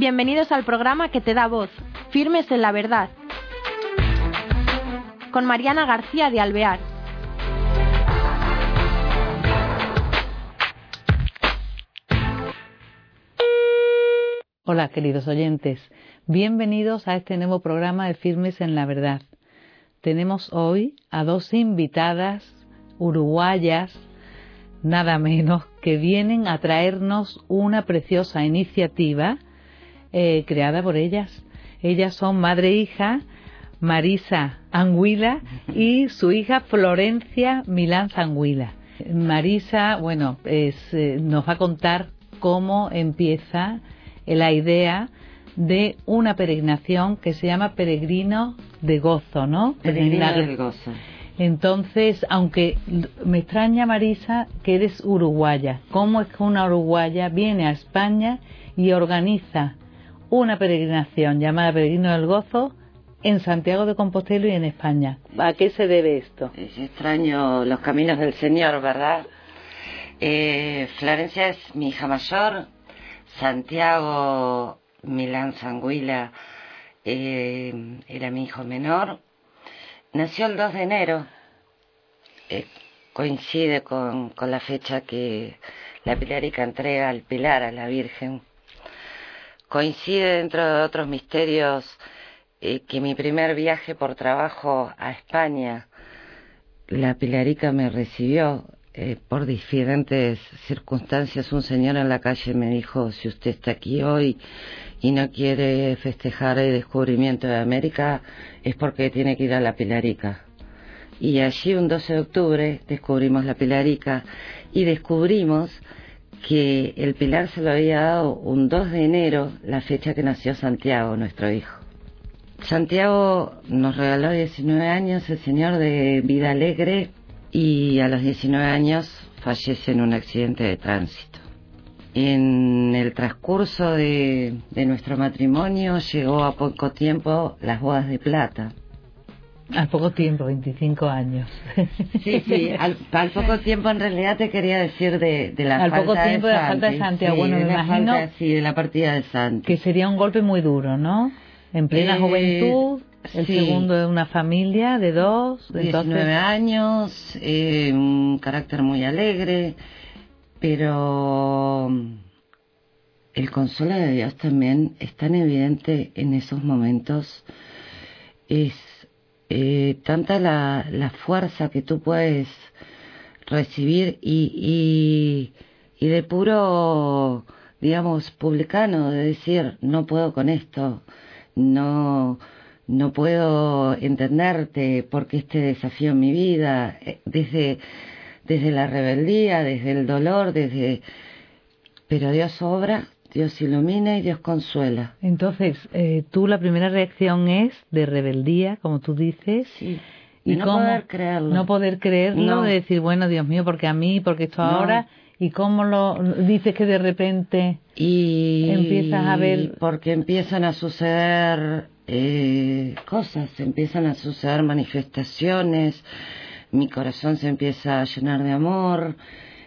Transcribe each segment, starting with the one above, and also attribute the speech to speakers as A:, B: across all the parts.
A: Bienvenidos al programa que te da voz, Firmes en la Verdad, con Mariana García de Alvear.
B: Hola queridos oyentes, bienvenidos a este nuevo programa de Firmes en la Verdad. Tenemos hoy a dos invitadas uruguayas, nada menos, que vienen a traernos una preciosa iniciativa eh, creada por ellas. Ellas son madre e hija, Marisa Anguila y su hija Florencia Milán Anguila. Marisa, bueno, eh, nos va a contar cómo empieza la idea de una peregrinación que se llama Peregrino de Gozo, ¿no?
C: Peregrino del Gozo.
B: Entonces, aunque me extraña, Marisa, que eres uruguaya. ¿Cómo es que una uruguaya viene a España y organiza una peregrinación llamada Peregrino del Gozo en Santiago de Compostela y en España? ¿A qué se debe esto?
C: Es extraño los caminos del Señor, ¿verdad? Eh, Florencia es mi hija mayor, Santiago Milán Sanguila eh, era mi hijo menor Nació el 2 de enero, eh, coincide con, con, la fecha que la Pilarica entrega el Pilar a la Virgen. Coincide dentro de otros misterios eh, que mi primer viaje por trabajo a España, la Pilarica me recibió eh, por diferentes circunstancias. Un señor en la calle me dijo, si usted está aquí hoy y no quiere festejar el descubrimiento de América, es porque tiene que ir a la Pilarica. Y allí un 12 de octubre descubrimos la Pilarica y descubrimos que el Pilar se lo había dado un 2 de enero, la fecha que nació Santiago, nuestro hijo. Santiago nos regaló 19 años, el señor de vida alegre, y a los 19 años fallece en un accidente de tránsito. En el transcurso de, nuestro matrimonio llegó a poco tiempo las bodas de plata.
B: Al poco tiempo, 25 años.
C: Sí, sí, al, poco tiempo en realidad te quería decir de, de la
B: al
C: falta
B: poco tiempo
C: de,
B: la falta de Santiago. bueno, me imagino
C: sí, de la partida de Santi.
B: Que sería un golpe muy duro, ¿no? En plena
C: Eh,
B: juventud, el
C: sí.
B: segundo de una familia de dos, de
C: 19 años, eh, un carácter muy alegre, pero el consuelo de Dios también es tan evidente en esos momentos. Es eh, tanta la, la fuerza que tú puedes recibir y, y, y de puro, digamos, publicano, de decir, no puedo con esto, no, no puedo entenderte porque este desafío en mi vida, eh, desde, desde la rebeldía, desde el dolor, desde... Pero Dios obra, Dios ilumina y Dios consuela.
B: Entonces, eh, tú la primera reacción es de rebeldía, como tú dices.
C: Sí.
B: Y
C: no
B: cómo-
C: poder creerlo.
B: No poder creerlo,
C: No.
B: de decir, bueno, Dios mío, porque a mí, porque esto
C: No.
B: ahora. ¿Y cómo lo dices que de repente
C: Y
B: Empiezas a ver-
C: porque empiezan a suceder eh, cosas, empiezan a suceder manifestaciones, mi corazón se empieza a llenar de amor,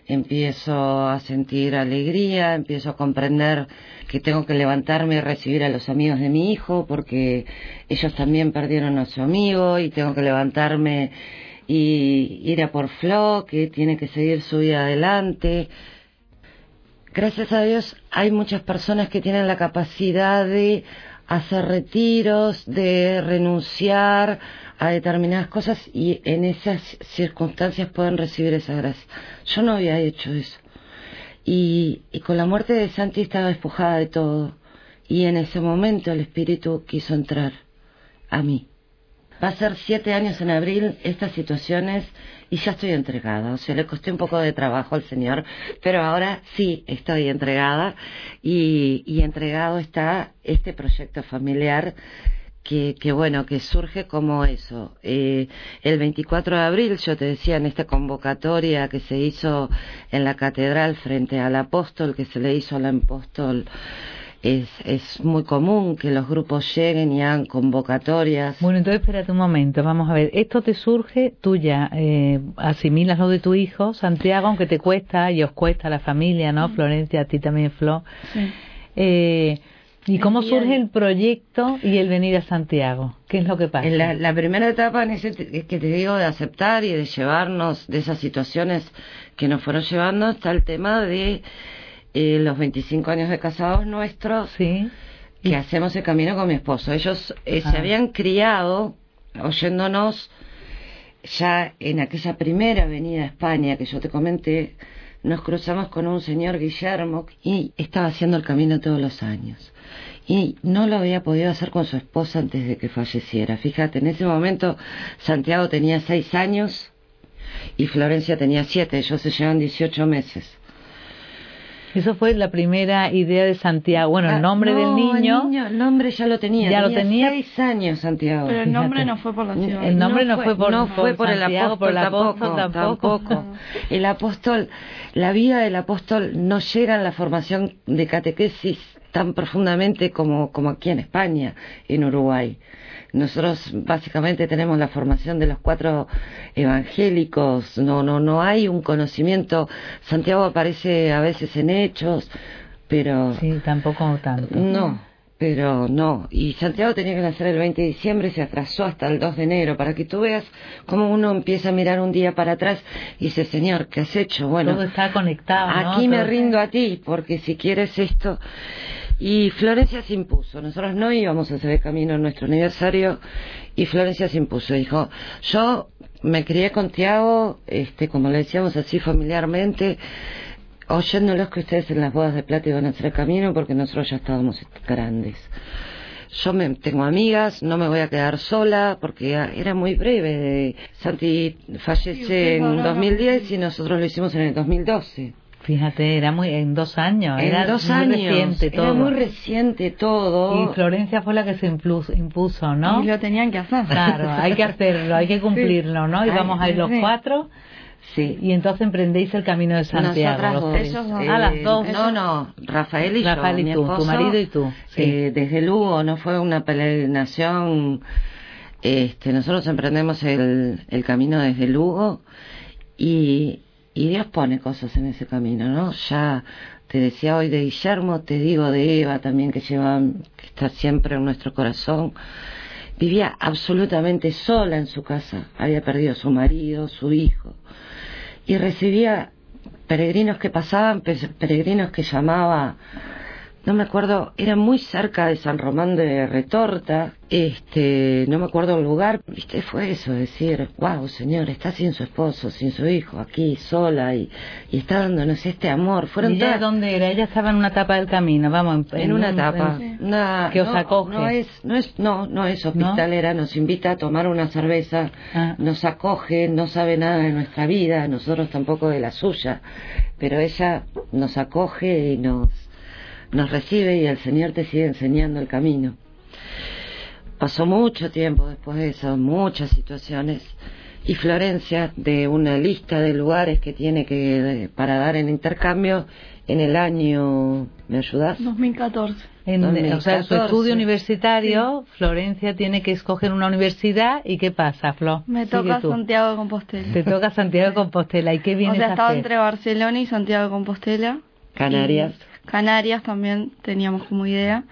C: empiezo a sentir alegría, empiezo a comprender que tengo que levantarme y recibir a los amigos de mi hijo porque ellos también perdieron a su amigo y tengo que levantarme y ir a por Flo, que tiene que seguir su vida adelante. Gracias a Dios hay muchas personas que tienen la capacidad de hacer retiros, de renunciar a determinadas cosas y en esas circunstancias pueden recibir esa gracia. Yo no había hecho eso. Y, con la muerte de Santi estaba despojada de todo. Y en ese momento el Espíritu quiso entrar a mí. Va a ser siete años en abril estas situaciones y ya estoy entregada. O sea, le costé un poco de trabajo al Señor, pero ahora sí estoy entregada y entregado está este proyecto familiar que, que bueno, que surge como eso. Eh, el 24 de abril, yo te decía, en esta convocatoria que se hizo en la catedral frente al apóstol, que se le hizo al apóstol, es, es muy común que los grupos lleguen y hagan convocatorias.
B: Bueno, entonces espérate un momento, vamos a ver. Esto te surge, tú ya eh, asimilas lo de tu hijo, Santiago, aunque te cuesta y os cuesta a la familia, ¿no? Florencia, a ti también, Flo. Eh, ¿Y cómo surge el proyecto y el venir a Santiago? ¿Qué es lo que pasa?
C: La, la primera etapa en ese que te digo de aceptar y de llevarnos de esas situaciones que nos fueron llevando está el tema de eh, los 25 años de casados nuestros.
B: Sí.
C: Que hacemos el camino con mi esposo. Ellos eh, se
B: Ah.
C: habían criado oyéndonos ya en aquella primera venida a España que yo te comenté. Nos cruzamos con un señor Guillermo y estaba haciendo el camino todos los años. Y no lo había podido hacer con su esposa antes de que falleciera. Fíjate, en ese momento Santiago tenía seis años y Florencia tenía siete. Ellos se llevan 18 meses.
B: Eso fue la primera idea de Santiago. Bueno, el
C: Ah,
B: nombre
C: no,
B: del niño,
C: El, niño, el nombre ya lo tenía.
B: Ya lo tenía.
C: seis años, Santiago.
D: Pero el nombre
B: Fíjate.
D: no fue por la ciudad.
B: El nombre no fue por-
C: no
B: por
C: fue por el
B: Santiago,
C: apóstol,
B: por el apóstol
C: tampoco,
B: tampoco.
C: El apóstol, la vida del apóstol no llega en la formación de catequesis tan profundamente como, como aquí en España, en Uruguay. Nosotros básicamente tenemos la formación de los cuatro evangélicos, no, no, no hay un conocimiento. Santiago aparece a veces en hechos, pero
B: sí, tampoco tanto.
C: no, pero no. Y Santiago tenía que nacer el 20 de diciembre, se atrasó hasta el 2 de enero, para que tú veas cómo uno empieza a mirar un día para atrás y dice, Señor, ¿qué has hecho? Bueno,
B: Todo está conectado, ¿no?
C: aquí me rindo a ti, porque si quieres esto... Y Florencia se impuso. Nosotros no íbamos a hacer el camino en nuestro aniversario y Florencia se impuso. Dijo, yo me crié con Tiago, este, como le decíamos así familiarmente, oyéndolos que ustedes en las bodas de plata iban a hacer el camino porque nosotros ya estábamos grandes. Yo me, tengo amigas, no me voy a quedar sola porque era muy breve. Santi fallece en 2010 y nosotros lo hicimos en el 2012.
B: Fíjate, era muy en dos años,
C: En
B: era
C: dos
B: muy
C: años.
B: reciente todo.
C: Era muy reciente todo.
B: Y Florencia fue la que se impuso, ¿no?
D: Y lo tenían que hacer.
B: Claro, hay que hacerlo, hay que cumplirlo, ¿no? Y
C: Ay,
B: vamos a ir los
D: sí.
B: cuatro
C: Sí.
B: y entonces emprendéis el camino de Santiago.
C: Dos.
D: Ellos dos.
B: Ah, las dos.
C: No, no, Rafael y
B: Rafael
C: yo.
B: y
C: mi
B: tú, tu marido y tú, sí.
C: eh, desde Lugo, no fue una peregrinación. Este, nosotros emprendemos el, el camino desde Lugo y, y Dios pone cosas en ese camino, ¿no? Ya te decía hoy de Guillermo, te digo de Eva también que lleva, que está siempre en nuestro corazón. Vivía absolutamente sola en su casa, había perdido su marido, su hijo y recibía peregrinos que pasaban, pe- peregrinos que llamaba, no me acuerdo, era muy cerca de San Román de Retorta, este, no me acuerdo el lugar, viste, fue eso, decir, wow, señor, está sin su esposo, sin su hijo, aquí, sola, y, y está dándonos este amor, fueron
B: ¿Y ella
C: todas
B: dónde era? Ella estaba en una etapa del camino, vamos.
C: en una
B: un-
C: etapa una-
B: que os
C: no,
B: acoge.
C: no es no es no no es hospitalera nos invita a tomar una cerveza
B: Ah.
C: nos acoge no sabe nada de nuestra vida nosotros tampoco de la suya pero ella nos acoge y nos nos recibe y el Señor te sigue enseñando el camino pasó mucho tiempo después de eso muchas situaciones y Florencia de una lista de lugares que tiene que de- para dar en intercambio en el año ¿me ayudas?
D: 2014.
B: En, o sea, en su
C: 2014.
B: estudio universitario, Florencia tiene que escoger una universidad y ¿qué pasa, Flo?
D: Me toca
B: tú.
D: Santiago de Compostela.
B: Te toca Santiago de Compostela. ¿Y qué
D: O
B: vienes
D: sea, estaba entre Barcelona y Santiago de Compostela.
C: Canarias
D: Y Canarias también teníamos como idea.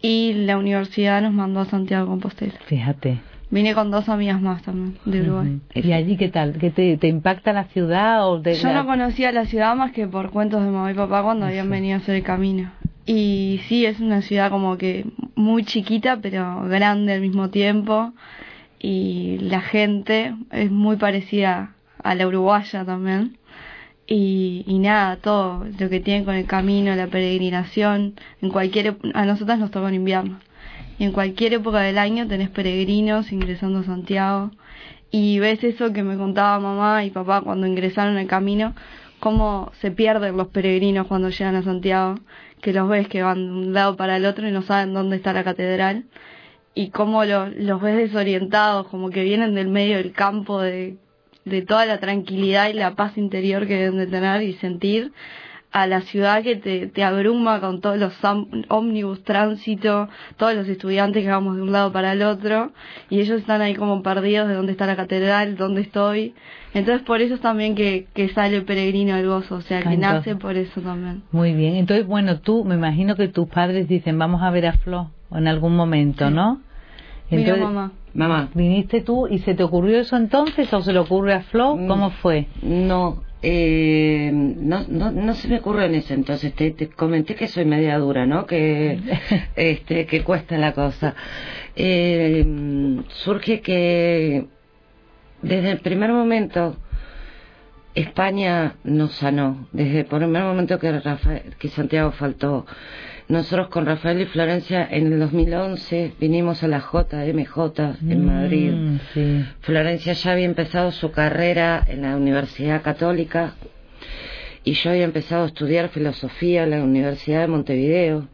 D: Y la universidad nos mandó a Santiago de Compostela.
B: Fíjate.
D: Vine con dos amigas más también de Uruguay.
B: ¿Y allí qué tal? ¿Qué te, te impacta la ciudad o te,
D: Yo
B: la-
D: no conocía la ciudad más que por cuentos de mamá y papá cuando habían venido a hacer el camino. Y sí, es una ciudad como que muy chiquita, pero grande al mismo tiempo. Y la gente es muy parecida a la uruguaya también. Y, y nada, todo lo que tienen con el camino, la peregrinación, en cualquier a nosotras nos toca en invierno. Y en cualquier época del año tenés peregrinos ingresando a Santiago. Y ves eso que me contaba mamá y papá cuando ingresaron al camino, cómo se pierden los peregrinos cuando llegan a Santiago, que los ves que van de un lado para el otro y no saben dónde está la catedral, y cómo lo- los ves desorientados, como que vienen del medio del campo, de, de toda la tranquilidad y la paz interior que deben de tener y sentir, a la ciudad que te, te abruma con todos los ómnibus, tránsito, todos los estudiantes que vamos de un lado para el otro, y ellos están ahí como perdidos de dónde está la catedral, dónde estoy. Entonces por eso es también que, que sale peregrino del gozo, o sea, que nace por eso también.
B: Muy bien, entonces bueno, tú me imagino que tus padres dicen vamos a ver a Flo en algún momento, ¿no?
D: Entonces, mamá.
C: Mamá.
B: ¿Viniste tú y se te ocurrió eso entonces o se le ocurre a Flo? Mm, ¿Cómo fue?
C: No, eh, no, no, no se me ocurre en ese entonces. Te, te, comenté que soy media dura, ¿no? Que, este, que cuesta la cosa. Eh, surge que desde el primer momento España nos sanó. Desde el primer momento que, Rafael, que Santiago faltó. Nosotros con Rafael y Florencia en el 2011 vinimos a la JMJ en mm, Madrid. Florencia ya había empezado su carrera en la Universidad Católica y yo había empezado a estudiar filosofía en la Universidad de Montevideo.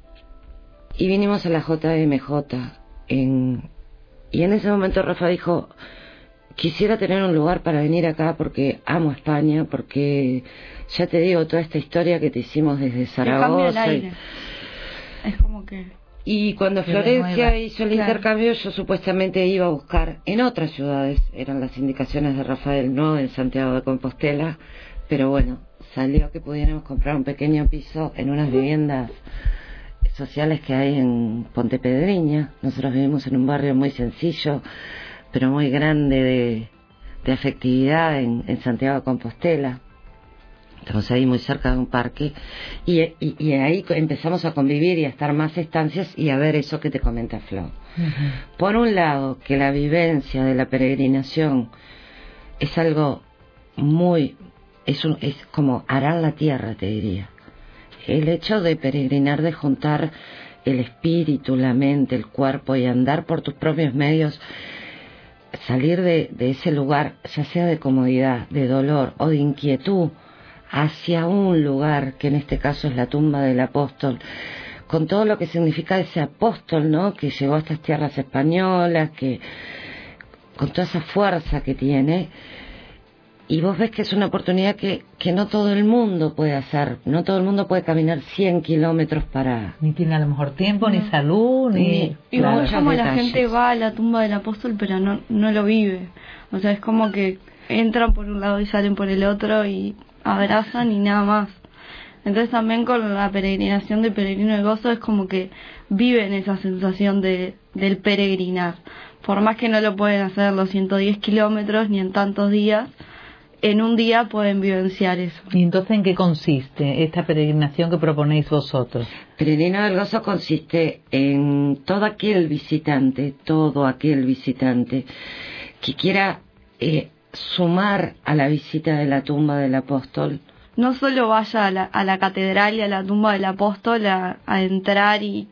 C: Y vinimos a la JMJ. En... Y en ese momento Rafa dijo, quisiera tener un lugar para venir acá porque amo España, porque ya te digo toda esta historia que te hicimos desde Zaragoza.
D: Es como que...
C: Y cuando Florencia hizo el intercambio, yo supuestamente iba a buscar en otras ciudades, eran las indicaciones de Rafael, no en Santiago de Compostela, pero bueno, salió que pudiéramos comprar un pequeño piso en unas viviendas sociales que hay en Pontepedriña. Nosotros vivimos en un barrio muy sencillo, pero muy grande de, de afectividad en, en Santiago de Compostela. Estamos ahí muy cerca de un parque y, y, ahí empezamos a convivir y a estar más estancias y a ver eso que te comenta Flo. Por un lado, que la vivencia de la peregrinación es algo muy, es, un, es como arar la tierra, te diría. El hecho de peregrinar, de juntar el espíritu, la mente, el cuerpo y andar por tus propios medios, salir de, de ese lugar, ya sea de comodidad, de dolor o de inquietud, hacia un lugar, que en este caso es la tumba del apóstol, con todo lo que significa ese apóstol, ¿no? Que llegó a estas tierras españolas, que con toda esa fuerza que tiene, y vos ves que es una oportunidad que, que no todo el mundo puede hacer, no todo el mundo puede caminar 100 kilómetros para...
B: Ni tiene a lo mejor tiempo, ni salud, ni...
D: Y como la gente va a la tumba del apóstol, pero no, no lo vive. O sea, es como que entran por un lado y salen por el otro y abrazan y nada más. Entonces también con la peregrinación de peregrino de gozo es como que viven esa sensación de, del peregrinar. Por más que no lo pueden hacer los 110 kilómetros ni en tantos días, en un día pueden vivenciar eso.
B: ¿Y entonces en qué consiste esta peregrinación que proponéis vosotros?
C: Peregrino del Gozo consiste en todo aquel visitante, todo aquel visitante que quiera eh, sumar a la visita de la tumba del apóstol?
D: No solo vaya a la, a la catedral y a la tumba del apóstol a, entrar y,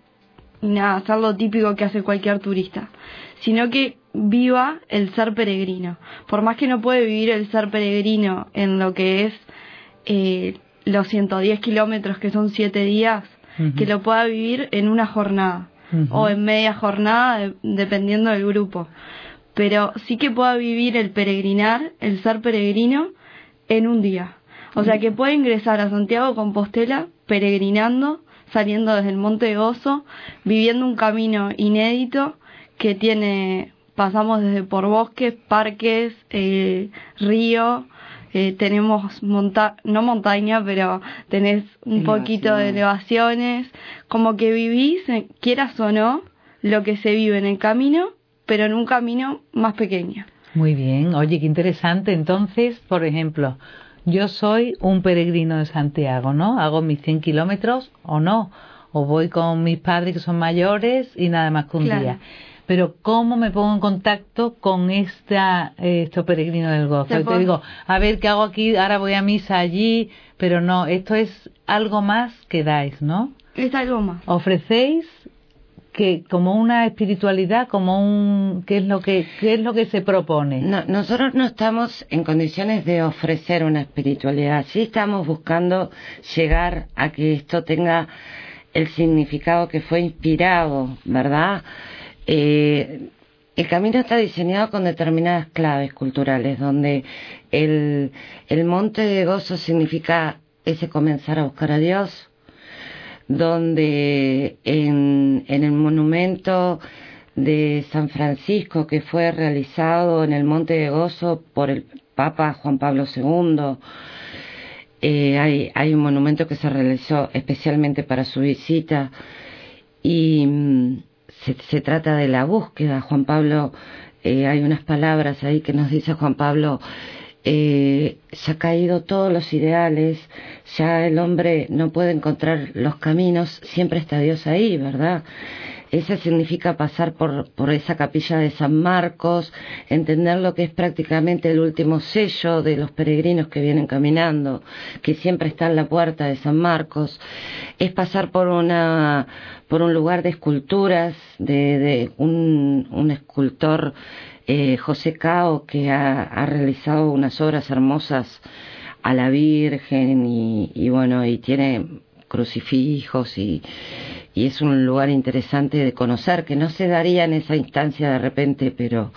D: nada, hacer lo típico que hace cualquier turista, sino que viva el ser peregrino. Por más que no puede vivir el ser peregrino en lo que es eh, los 110 kilómetros, que son 7 días, que lo pueda vivir en una jornada o en media jornada, dependiendo del grupo pero sí que pueda vivir el peregrinar, el ser peregrino, en un día. O sea, que pueda ingresar a Santiago Compostela peregrinando, saliendo desde el Monte de Gozo, viviendo un camino inédito que tiene, pasamos desde por bosques, parques, eh, río, eh, tenemos monta no montaña, pero tenés un poquito de elevaciones, como que vivís, eh, quieras o no, lo que se vive en el camino pero en un camino más pequeño.
B: Muy bien, oye, qué interesante. Entonces, por ejemplo, yo soy un peregrino de Santiago, ¿no? Hago mis 100 kilómetros o no, o voy con mis padres que son mayores y nada más que un día. Pero ¿cómo me pongo en contacto con esta, eh, esto peregrino del gozo? Te digo, a ver, ¿qué hago aquí? Ahora voy a misa allí, pero no, esto es algo más que dais, ¿no?
D: Es algo más.
B: Ofrecéis que como una espiritualidad, como un qué es lo que qué es lo que se propone.
C: nosotros no estamos en condiciones de ofrecer una espiritualidad, sí estamos buscando llegar a que esto tenga el significado que fue inspirado, ¿verdad? Eh, el camino está diseñado con determinadas claves culturales, donde el, el monte de gozo significa ese comenzar a buscar a Dios, donde en, el monumento de San Francisco que fue realizado en el Monte de Gozo por el Papa Juan Pablo II, eh, hay, un monumento que se realizó especialmente para su visita y mm, se, se, trata de la búsqueda. Juan Pablo, eh, hay unas palabras ahí que nos dice Juan Pablo, eh, se ha caído todos los ideales, ya el hombre no puede encontrar los caminos, siempre está Dios ahí, ¿verdad? Ese significa pasar por, por esa capilla de San Marcos, entender lo que es prácticamente el último sello de los peregrinos que vienen caminando, que siempre está en la puerta de San Marcos. Es pasar por una, por un lugar de esculturas, de, de un, un escultor, eh, José Cao, que ha, ha realizado unas obras hermosas a la Virgen y, y bueno, y tiene crucifijos y, y es un lugar interesante de conocer, que no se daría en esa instancia de repente, pero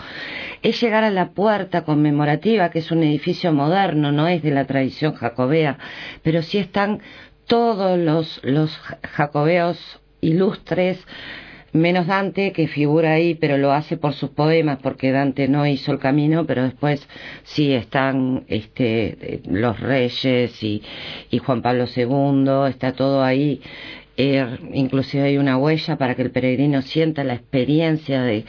C: es llegar a la puerta conmemorativa, que es un edificio moderno, no es de la tradición jacobea, pero sí están todos los, los jacobeos ilustres, menos Dante, que figura ahí, pero lo hace por sus poemas, porque Dante no hizo el camino, pero después sí están este, los reyes y, y Juan Pablo II, está todo ahí eh, inclusive hay una huella para que el peregrino sienta la experiencia de...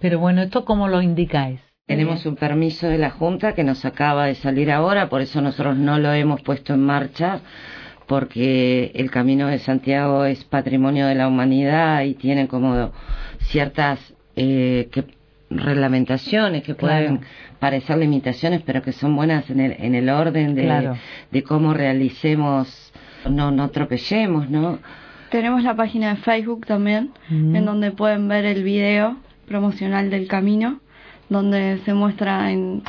B: Pero bueno, ¿esto cómo lo indicáis?
C: Tenemos un permiso de la Junta que nos acaba de salir ahora, por eso nosotros no lo hemos puesto en marcha, porque el Camino de Santiago es patrimonio de la humanidad y tiene como ciertas eh, que, reglamentaciones que pueden claro. parecer limitaciones, pero que son buenas en el, en el orden de, claro. de cómo realicemos no, no tropecemos, ¿no?
D: Tenemos la página de Facebook también, en donde pueden ver el video promocional del camino, donde se muestra en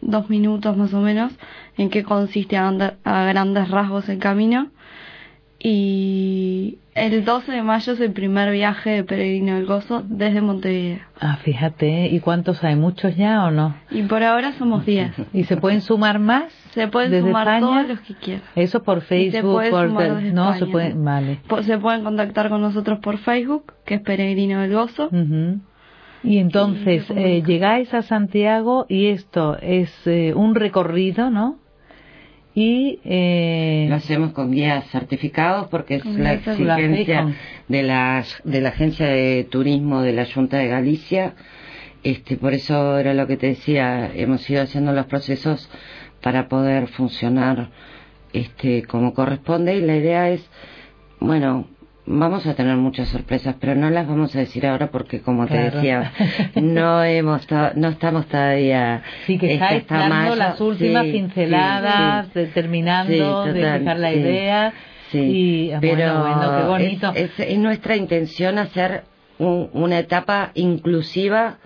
D: dos minutos más o menos en qué consiste a, a grandes rasgos el camino. Y el 12 de mayo es el primer viaje de Peregrino del Gozo desde Montevideo.
B: Ah, fíjate, ¿y cuántos hay? ¿Muchos ya o no?
D: Y por ahora somos 10.
B: ¿Y se pueden sumar más?
D: Se pueden
B: desde
D: sumar
B: España?
D: todos los que quieran.
B: Eso por Facebook,
D: se
B: por
D: sumar desde
B: no
D: España,
B: se puede,
D: ¿no?
B: vale.
D: Se pueden contactar con nosotros por Facebook, que es Peregrino del Gozo.
B: Ujú. Y entonces eh, llegáis a Santiago y esto es eh, un recorrido, ¿no? Y eh,
C: Lo hacemos con guías certificados porque es la exigencia de la, de la Agencia de Turismo de la Junta de Galicia. Este, por eso era lo que te decía, hemos ido haciendo los procesos para poder funcionar este, como corresponde y la idea es, bueno, vamos a tener muchas sorpresas, pero no las vamos a decir ahora porque como te decía, no hemos no estamos todavía
B: sí que
C: hasta
B: dando las últimas
C: Sí,
B: pinceladas,
C: sí, sí.
B: de- fijar la idea.
C: Sí,
B: y ah,
C: pero
B: bueno, bueno, qué bonito.
C: Es, es- es nuestra intención hacer un- una etapa inclusiva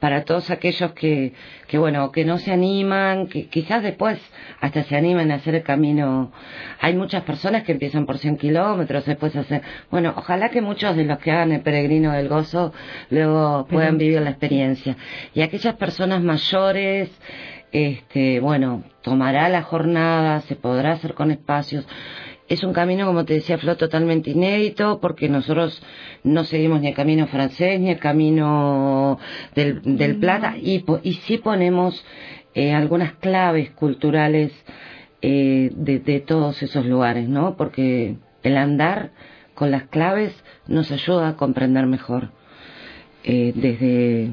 C: para todos aquellos que, que bueno, que no se animan, que quizás después hasta se animen a hacer el camino. Hay muchas personas que empiezan por 100 kilómetros, después hacen, bueno, ojalá que muchos de los que hagan el peregrino del gozo luego puedan vivir la experiencia. Y aquellas personas mayores, este, bueno, tomará la jornada, se podrá hacer con espacios. Es un camino, como te decía Flo, totalmente inédito porque nosotros no seguimos ni el camino francés ni el camino del, del Plata y, sí ponemos eh, algunas claves culturales eh, de, de todos esos lugares, ¿no? Porque el andar con las claves nos ayuda a comprender mejor eh, desde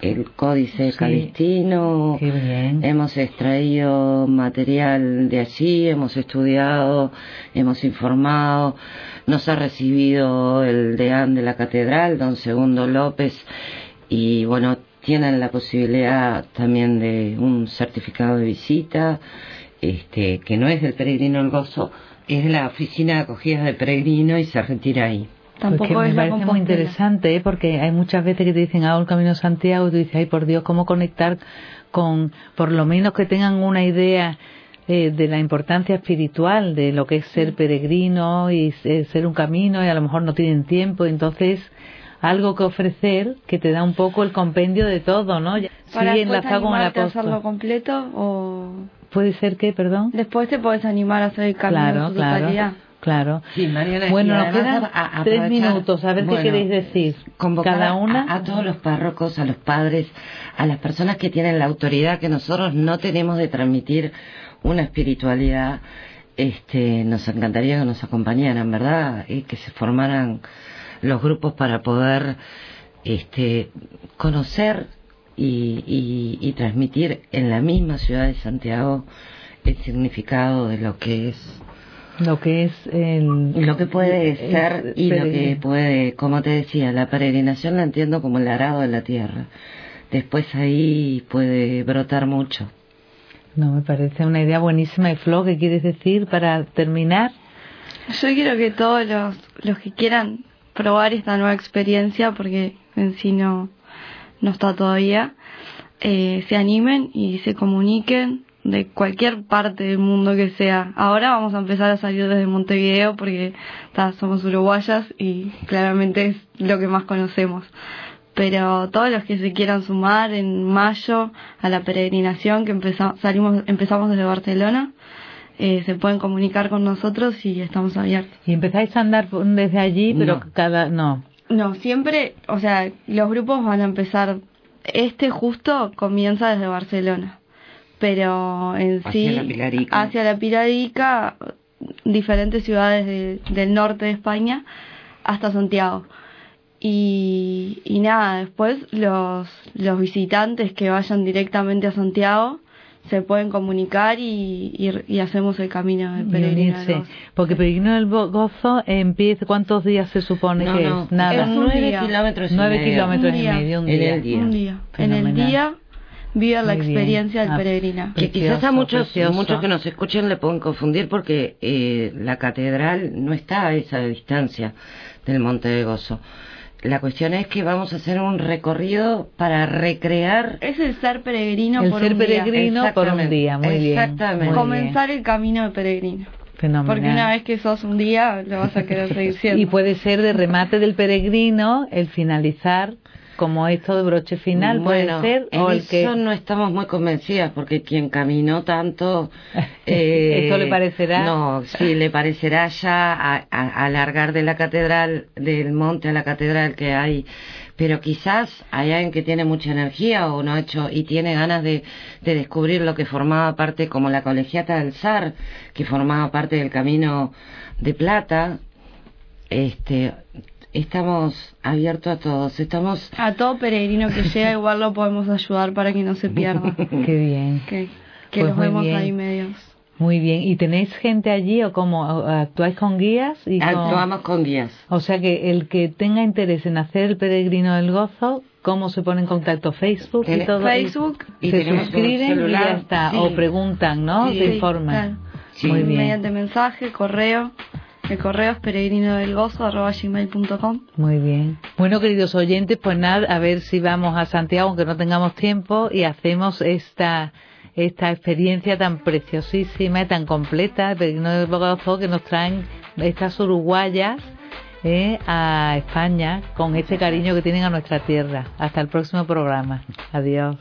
C: el códice
B: Sí.
C: calistino. Hemos extraído material de allí, hemos estudiado, hemos informado, nos ha recibido el deán de la catedral, don Segundo López, y bueno, tienen la posibilidad también de un certificado de visita, este, que no es del peregrino el gozo, es de la oficina de acogida de peregrino y se retira ahí.
D: Tampoco
B: Pues me
D: es la
B: parece muy interesante, ¿eh? porque hay muchas veces que te dicen, hago el Camino Santiago, y tú dices, ay, por Dios, ¿cómo conectar con, por lo menos que tengan una idea eh, de la importancia espiritual de lo que es ser peregrino y ser un camino, y a lo mejor no tienen tiempo, entonces algo que ofrecer que te da un poco el compendio de todo, ¿no?
D: Para
B: sí, enlazado con el apóstol.
D: completo o
B: puede ser que, perdón.
D: Después te puedes animar a hacer el camino
B: Claro,
D: en su
B: claro.
D: totalidad.
B: Claro.
C: Sí, Mariana,
B: Bueno, nos quedan
C: a- a-
B: tres minutos. A ver
C: bueno,
B: qué queréis decir.
C: convocar
B: Cada
C: a-
B: una.
C: A, todos los párrocos, a los padres, a las personas que tienen la autoridad que nosotros no tenemos de transmitir una espiritualidad. Este, nos encantaría que nos acompañaran, ¿verdad? Y que se formaran los grupos para poder este, conocer y, y- y transmitir en la misma ciudad de Santiago el significado de lo que es
B: Lo que es el.
C: lo que puede
B: el-
C: ser y lo que puede, como te decía, la peregrinación la entiendo como el arado de la tierra. Después ahí puede brotar mucho.
B: No, me parece una idea buenísima. ¿Y Flo, qué quieres decir para terminar?
D: Yo quiero que todos los, los que quieran probar esta nueva experiencia, porque en sí no, no está todavía, eh, se animen y se comuniquen de cualquier parte del mundo que sea. Ahora vamos a empezar a salir desde Montevideo porque ta, somos uruguayas y claramente es lo que más conocemos. Pero todos los que se quieran sumar en mayo a la peregrinación que empezamos, salimos, empezamos desde Barcelona, eh, se pueden comunicar con nosotros y estamos abiertos.
B: Y empezáis a andar desde allí, pero
C: No.
B: cada. No.
D: No, siempre, o sea, los grupos van a empezar, este justo comienza desde Barcelona, pero en
C: Hacia
D: sí,
C: la Pilarica.
D: hacia la Pilarica, diferentes ciudades de- del norte de España hasta Santiago. Y, y nada, después los, los visitantes que vayan directamente a Santiago se pueden comunicar y, y, y hacemos el camino de
B: Y
D: peregrinación.
B: unirse. Porque Peregrino del Gozo empieza. ¿Cuántos días se supone
C: No,
B: que
C: no,
B: es? Nada.
D: Es
C: nueve kilómetros y
B: Nueve
C: medio.
B: kilómetros
D: Un
B: y medio, un
C: En el día.
D: Un día. En el día vive la
B: Muy bien.
D: experiencia del
B: Ah,
D: peregrinaje.
C: Que quizás a
B: Precioso,
C: muchos,
B: precioso.
C: muchos que nos escuchen le pueden confundir porque eh, la catedral no está a esa distancia del Monte de Gozo. La cuestión es que vamos a hacer un recorrido para recrear
D: Es el ser peregrino
B: El
D: por
B: ser
D: un día.
B: peregrino por un día. Muy bien.
C: Exactamente.
B: muy
D: Comenzar el camino de peregrino.
B: bien. Fenomenal.
D: Porque una vez que sos un día, lo vas a querer seguir siendo.
B: Y puede ser de remate del peregrino el finalizar como esto de broche final,
C: bueno,
B: puede ser,
C: en
B: o el
C: eso
B: que
C: no estamos muy convencidas porque quien caminó tanto eh,
B: Esto le parecerá.
C: no sí le parecerá ya alargar de la catedral del monte a la catedral que hay pero quizás hay alguien que tiene mucha energía o no ha hecho y tiene ganas de, de descubrir lo que formaba parte como la colegiata del zar que formaba parte del camino de plata este estamos abiertos a todos estamos
D: A todo peregrino que llega, igual lo podemos ayudar para que no se pierda.
B: Qué bien.
D: que que
B: Pues
D: los
B: muy
D: vemos
B: bien.
D: ahí medios.
B: Muy bien. ¿Y tenéis gente allí o cómo actuáis con guías? Y con-
C: actuamos con guías
B: O sea que el que tenga interés en hacer el peregrino del gozo, ¿cómo se pone en contacto? Facebook y todo.
D: Facebook
C: y
B: se suscriben y ya está.
C: sí.
B: O preguntan, ¿no?
C: Sí,
B: se
C: sí,
B: informan.
D: claro.
C: Sí.
B: Muy bien.
D: Mediante mensaje, correo. El correo es peregrinodelgozo.gmail.com
B: Muy bien. Bueno, queridos oyentes, pues nada, a ver si vamos a Santiago, aunque no tengamos tiempo, y hacemos esta esta experiencia tan preciosísima y tan completa de Peregrino del Gozo que nos traen estas uruguayas eh, a España con este cariño que tienen a nuestra tierra. Hasta el próximo programa. Adiós.